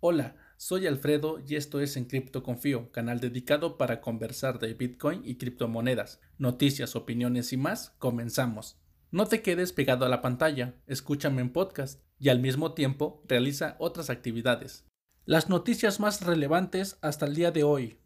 Hola, soy Alfredo y esto es En Cripto Confío, canal dedicado para conversar de Bitcoin y criptomonedas, noticias, opiniones y más. Comenzamos. No te quedes pegado a la pantalla, escúchame en podcast y al mismo tiempo realiza otras actividades. Las noticias más relevantes hasta el día de hoy.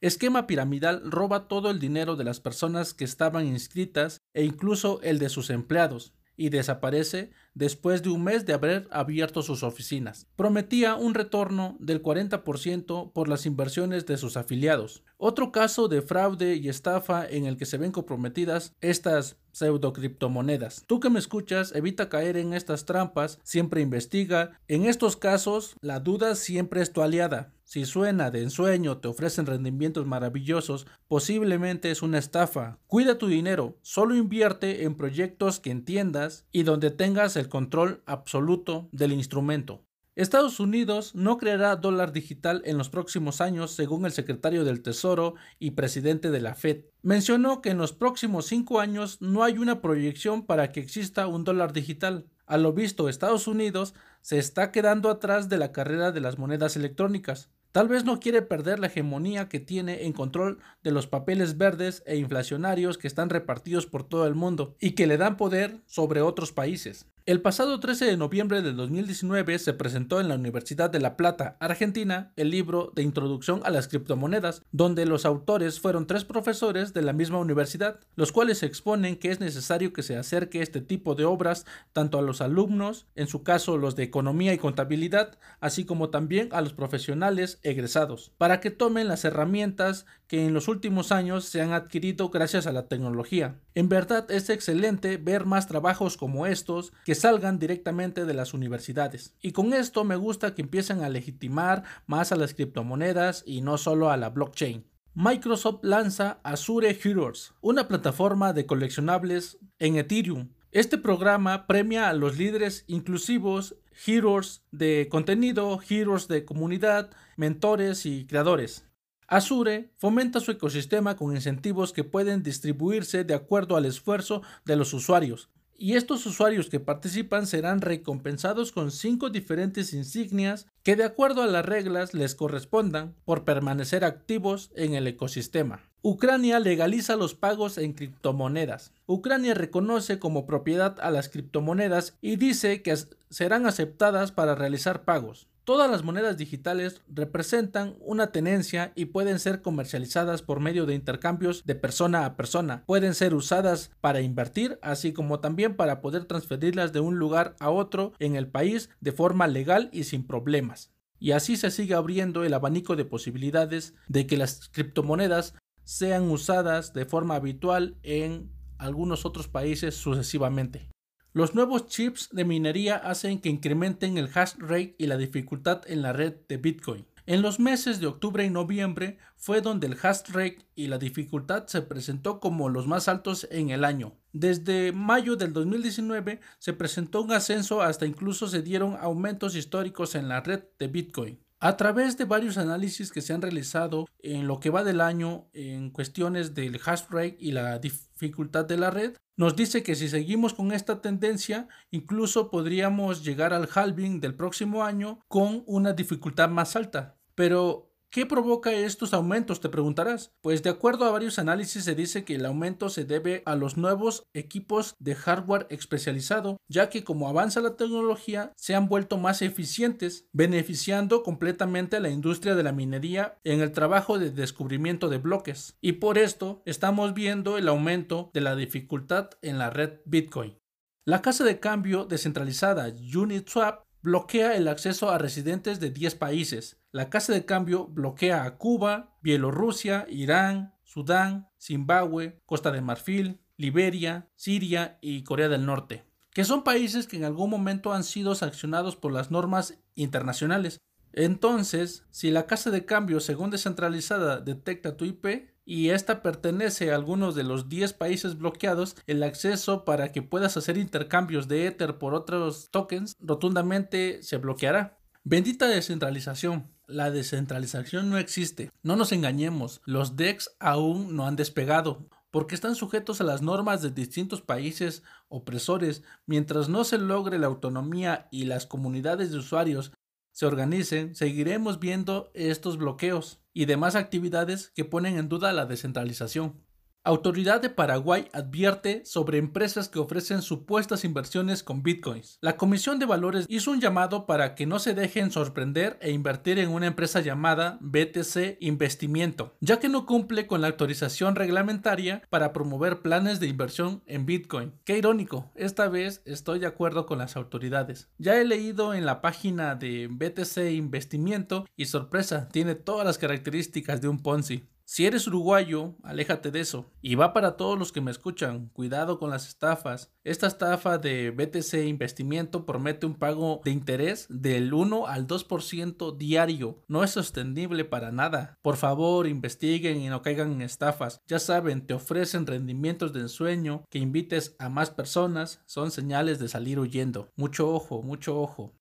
Esquema piramidal roba todo el dinero de las personas que estaban inscritas e incluso el de sus empleados y desaparece después de un mes de haber abierto sus oficinas. Prometía un retorno del 40% por las inversiones de sus afiliados. Otro caso de fraude y estafa en el que se ven comprometidas estas pseudo criptomonedas. Tú que me escuchas, evita caer en estas trampas, siempre investiga. En estos casos, la duda siempre es tu aliada. Si suena de ensueño, te ofrecen rendimientos maravillosos, posiblemente es una estafa. Cuida tu dinero, solo invierte en proyectos que entiendas y donde tengas el control absoluto del instrumento. Estados Unidos no creará dólar digital en los próximos años, según el secretario del Tesoro y presidente de la Fed. Mencionó que en los próximos cinco años no hay una proyección para que exista un dólar digital. A lo visto, Estados Unidos se está quedando atrás de la carrera de las monedas electrónicas. Tal vez no quiere perder la hegemonía que tiene en control de los papeles verdes e inflacionarios que están repartidos por todo el mundo y que le dan poder sobre otros países. El pasado 13 de noviembre de 2019 se presentó en la Universidad de La Plata, Argentina, el libro de Introducción a las criptomonedas, donde los autores fueron tres profesores de la misma universidad, los cuales exponen que es necesario que se acerque este tipo de obras tanto a los alumnos, en su caso los de economía y contabilidad, así como también a los profesionales egresados, para que tomen las herramientas que en los últimos años se han adquirido gracias a la tecnología. En verdad es excelente ver más trabajos como estos que salgan directamente de las universidades. Y con esto me gusta que empiecen a legitimar más a las criptomonedas y no solo a la blockchain. Microsoft lanza Azure Heroes, una plataforma de coleccionables en Ethereum. Este programa premia a los líderes inclusivos, heroes de contenido, heroes de comunidad, mentores y creadores. Azure fomenta su ecosistema con incentivos que pueden distribuirse de acuerdo al esfuerzo de los usuarios. Y estos usuarios que participan serán recompensados con cinco diferentes insignias que de acuerdo a las reglas les correspondan por permanecer activos en el ecosistema. Ucrania legaliza los pagos en criptomonedas. Ucrania reconoce como propiedad a las criptomonedas y dice que serán aceptadas para realizar pagos. Todas las monedas digitales representan una tenencia y pueden ser comercializadas por medio de intercambios de persona a persona. Pueden ser usadas para invertir, así como también para poder transferirlas de un lugar a otro en el país de forma legal y sin problemas. Y así se sigue abriendo el abanico de posibilidades de que las criptomonedas sean usadas de forma habitual en algunos otros países sucesivamente. Los nuevos chips de minería hacen que incrementen el hash rate y la dificultad en la red de Bitcoin. En los meses de octubre y noviembre fue donde el hash rate y la dificultad se presentó como los más altos en el año. Desde mayo del 2019 se presentó un ascenso hasta incluso se dieron aumentos históricos en la red de Bitcoin. A través de varios análisis que se han realizado en lo que va del año en cuestiones del hash rate y la dificultad de la red, nos dice que si seguimos con esta tendencia, incluso podríamos llegar al halving del próximo año con una dificultad más alta. Pero ¿Qué provoca estos aumentos? Te preguntarás. Pues de acuerdo a varios análisis se dice que el aumento se debe a los nuevos equipos de hardware especializado, ya que como avanza la tecnología se han vuelto más eficientes, beneficiando completamente a la industria de la minería en el trabajo de descubrimiento de bloques. Y por esto estamos viendo el aumento de la dificultad en la red Bitcoin. La casa de cambio descentralizada Uniswap bloquea el acceso a residentes de 10 países. La Casa de Cambio bloquea a Cuba, Bielorrusia, Irán, Sudán, Zimbabue, Costa de Marfil, Liberia, Siria y Corea del Norte, que son países que en algún momento han sido sancionados por las normas internacionales. Entonces, si la casa de cambio según descentralizada detecta tu IP, y esta pertenece a algunos de los 10 países bloqueados, el acceso para que puedas hacer intercambios de Ether por otros tokens rotundamente se bloqueará. Bendita descentralización. La descentralización no existe. No nos engañemos, los DEX aún no han despegado porque están sujetos a las normas de distintos países opresores, mientras no se logre la autonomía y las comunidades de usuarios se organicen, seguiremos viendo estos bloqueos y demás actividades que ponen en duda la descentralización. Autoridad de Paraguay advierte sobre empresas que ofrecen supuestas inversiones con bitcoins. La Comisión de Valores hizo un llamado para que no se dejen sorprender e invertir en una empresa llamada BTC Investimiento, ya que no cumple con la autorización reglamentaria para promover planes de inversión en bitcoin. Qué irónico, esta vez estoy de acuerdo con las autoridades. Ya he leído en la página de BTC Investimiento y sorpresa, tiene todas las características de un Ponzi. Si eres uruguayo, aléjate de eso. Y va para todos los que me escuchan, cuidado con las estafas. Esta estafa de BTC Investimiento promete un pago de interés del 1 al 2% diario. No es sostenible para nada. Por favor, investiguen y no caigan en estafas. Ya saben, te ofrecen rendimientos de ensueño, que invites a más personas, son señales de salir huyendo. Mucho ojo, mucho ojo.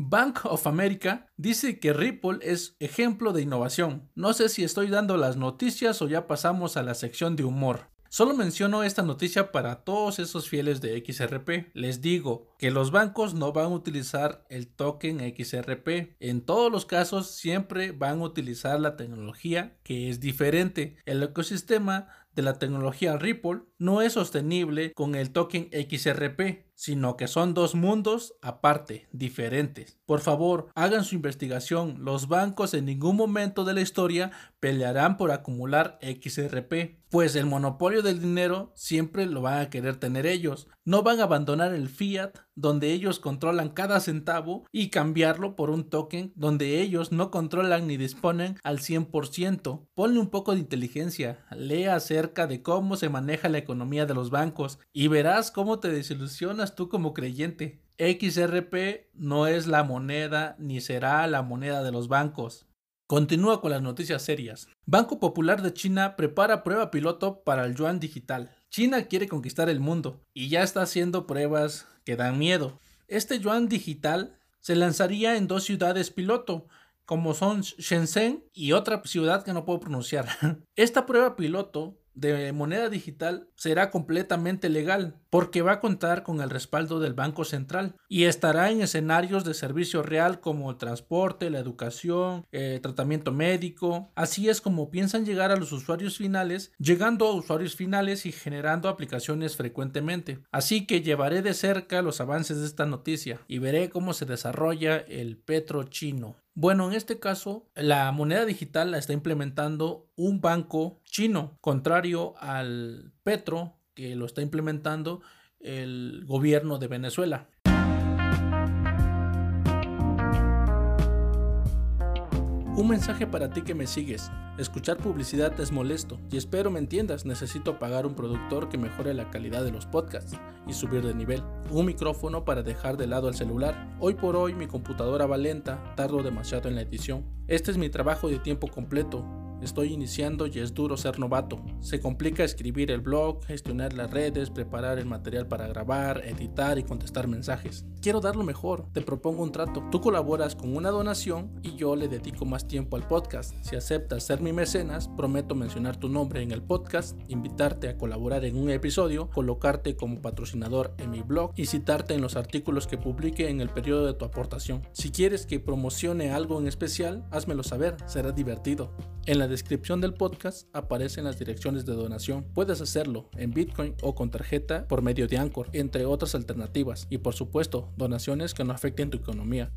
Bank of America dice que Ripple es ejemplo de innovación. No sé si estoy dando las noticias o ya pasamos a la sección de humor. Solo menciono esta noticia para todos esos fieles de XRP. Les digo que los bancos no van a utilizar el token XRP. En todos los casos siempre van a utilizar la tecnología que es diferente. El ecosistema de la tecnología Ripple no es sostenible con el token XRP, sino que son dos mundos aparte, diferentes. Por favor, hagan su investigación. Los bancos en ningún momento de la historia pelearán por acumular XRP, pues el monopolio del dinero siempre lo van a querer tener ellos. No van a abandonar el fiat donde ellos controlan cada centavo y cambiarlo por un token donde ellos no controlan ni disponen al 100%. Ponle un poco de inteligencia, lea acerca de cómo se maneja la economía de los bancos y verás cómo te desilusionas tú como creyente. XRP no es la moneda ni será la moneda de los bancos. Continúa con las noticias serias. Banco Popular de China prepara prueba piloto para el yuan digital. China quiere conquistar el mundo y ya está haciendo pruebas que dan miedo. Este yuan digital se lanzaría en dos ciudades piloto, como son Shenzhen y otra ciudad que no puedo pronunciar. Esta prueba piloto de moneda digital será completamente legal porque va a contar con el respaldo del Banco Central y estará en escenarios de servicio real como el transporte, la educación, el tratamiento médico. Así es como piensan llegar a los usuarios finales, llegando a usuarios finales y generando aplicaciones frecuentemente. Así que llevaré de cerca los avances de esta noticia y veré cómo se desarrolla el petro chino. Bueno, en este caso, la moneda digital la está implementando un banco chino, contrario al Petro, que lo está implementando el gobierno de Venezuela. Un mensaje para ti que me sigues. Escuchar publicidad es molesto y espero me entiendas, necesito pagar un productor que mejore la calidad de los podcasts y subir de nivel. Un micrófono para dejar de lado el celular. Hoy por hoy mi computadora va lenta, tardo demasiado en la edición. Este es mi trabajo de tiempo completo, Estoy iniciando y es duro ser novato. Se complica escribir el blog, gestionar las redes, preparar el material para grabar, editar y contestar mensajes. Quiero dar lo mejor, te propongo un trato. Tú colaboras con una donación y yo le dedico más tiempo al podcast. Si aceptas ser mi mecenas, prometo mencionar tu nombre en el podcast, invitarte a colaborar en un episodio, colocarte como patrocinador en mi blog y citarte en los artículos que publique en el periodo de tu aportación. Si quieres que promocione algo en especial, házmelo saber, será divertido. En la descripción del podcast aparecen las direcciones de donación. Puedes hacerlo en Bitcoin o con tarjeta por medio de Anchor, entre otras alternativas. Y por supuesto, donaciones que no afecten tu economía.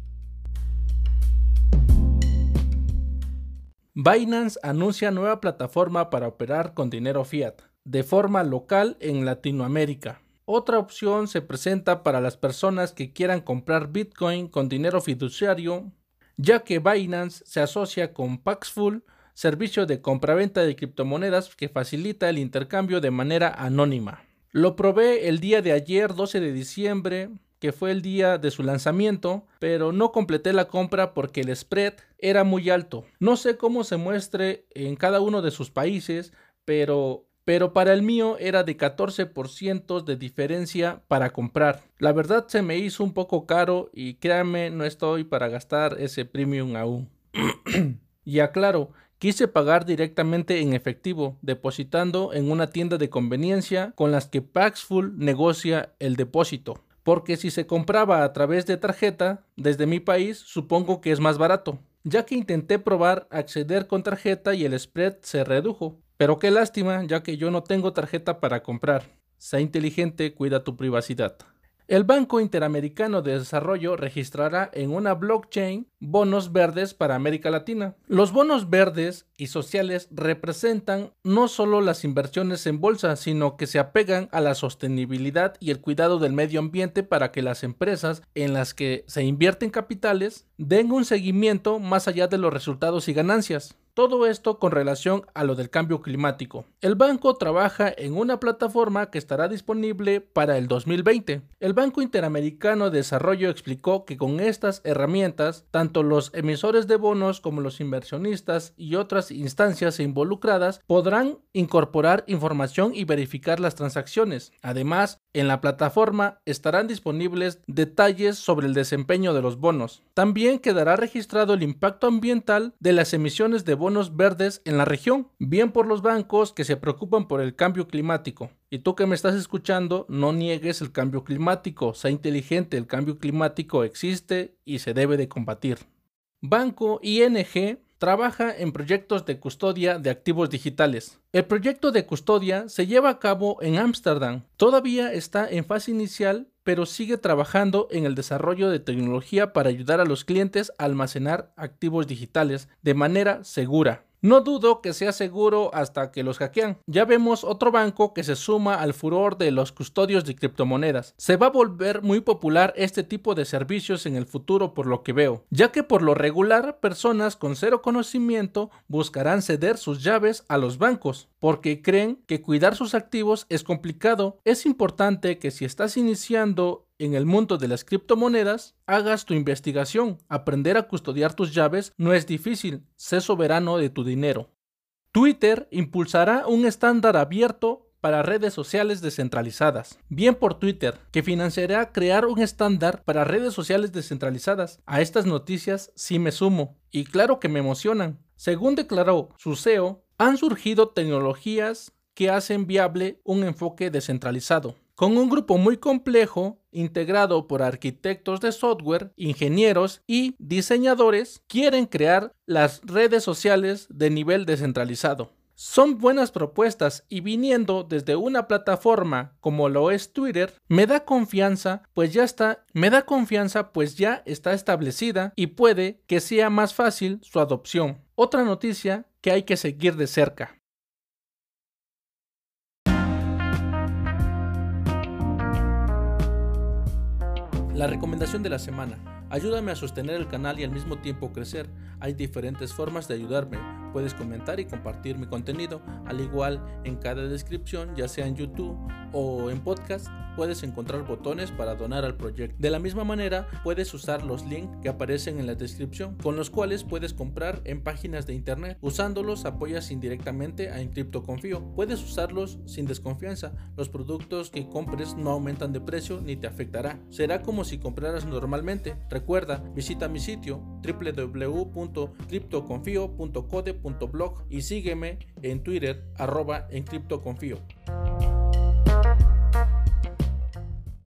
Binance anuncia nueva plataforma para operar con dinero fiat de forma local en Latinoamérica. Otra opción se presenta para las personas que quieran comprar Bitcoin con dinero fiduciario, ya que Binance se asocia con Paxful, servicio de compraventa de criptomonedas que facilita el intercambio de manera anónima. Lo probé el día de ayer, 12 de diciembre, que fue el día de su lanzamiento, pero no completé la compra porque el spread era muy alto. No sé cómo se muestre en cada uno de sus países, pero pero para el mío era de 14% de diferencia para comprar. La verdad se me hizo un poco caro y créanme, no estoy para gastar ese premium aún. y aclaro Quise pagar directamente en efectivo, depositando en una tienda de conveniencia con las que Paxful negocia el depósito. porque si se compraba a través de tarjeta desde mi país, supongo que es más barato, ya que intenté probar acceder con tarjeta y el spread se redujo. Pero qué lástima, ya que yo no tengo tarjeta para comprar. Sea inteligente, cuida tu privacidad. El Banco Interamericano de Desarrollo registrará en una blockchain bonos verdes para América Latina. Los bonos verdes y sociales representan no solo las inversiones en bolsa, sino que se apegan a la sostenibilidad y el cuidado del medio ambiente para que las empresas en las que se invierten capitales den un seguimiento más allá de los resultados y ganancias. Todo esto con relación a lo del cambio climático. El banco trabaja en una plataforma que estará disponible para el 2020. El Banco Interamericano de Desarrollo explicó que con estas herramientas, tanto los emisores de bonos como los inversionistas y otras instancias involucradas podrán incorporar información y verificar las transacciones. Además, en la plataforma estarán disponibles detalles sobre el desempeño de los bonos. También quedará registrado el impacto ambiental de las emisiones de bonos verdes en la región, bien por los bancos que se preocupan por el cambio climático. Y tú que me estás escuchando, no niegues el cambio climático, sea inteligente, el cambio climático existe y se debe de combatir. Banco ING trabaja en proyectos de custodia de activos digitales. El proyecto de custodia se lleva a cabo en Ámsterdam. Todavía está en fase inicial, pero sigue trabajando en el desarrollo de tecnología para ayudar a los clientes a almacenar activos digitales de manera segura. No dudo que sea seguro hasta que los hackean. Ya vemos otro banco que se suma al furor de los custodios de criptomonedas. Se va a volver muy popular este tipo de servicios en el futuro por lo que veo, ya que por lo regular personas con cero conocimiento buscarán ceder sus llaves a los bancos porque creen que cuidar sus activos es complicado. Es importante que si estás iniciando en el mundo de las criptomonedas, hagas tu investigación. Aprender a custodiar tus llaves no es difícil, sé soberano de tu dinero. Twitter impulsará un estándar abierto para redes sociales descentralizadas. Bien por Twitter, que financiará crear un estándar para redes sociales descentralizadas. A estas noticias sí me sumo. Y claro que me emocionan. Según declaró su CEO, han surgido tecnologías que hacen viable un enfoque descentralizado. Con un grupo muy complejo, integrado por arquitectos de software, ingenieros y diseñadores, quieren crear las redes sociales de nivel descentralizado. Son buenas propuestas y viniendo desde una plataforma como lo es Twitter, me da confianza, pues ya está, me da confianza pues ya está establecida y puede que sea más fácil su adopción. Otra noticia que hay que seguir de cerca. La recomendación de la semana. Ayúdame a sostener el canal y al mismo tiempo crecer. Hay diferentes formas de ayudarme. Puedes comentar y compartir mi contenido, al igual en cada descripción, ya sea en YouTube o en podcast puedes encontrar botones para donar al proyecto. De la misma manera, puedes usar los links que aparecen en la descripción, con los cuales puedes comprar en páginas de internet. Usándolos apoyas indirectamente a Encrypto Confío. Puedes usarlos sin desconfianza. Los productos que compres no aumentan de precio ni te afectará. Será como si compraras normalmente. Recuerda, visita mi sitio encriptoconfio.blog y sígueme en Twitter arroba encriptoconfio.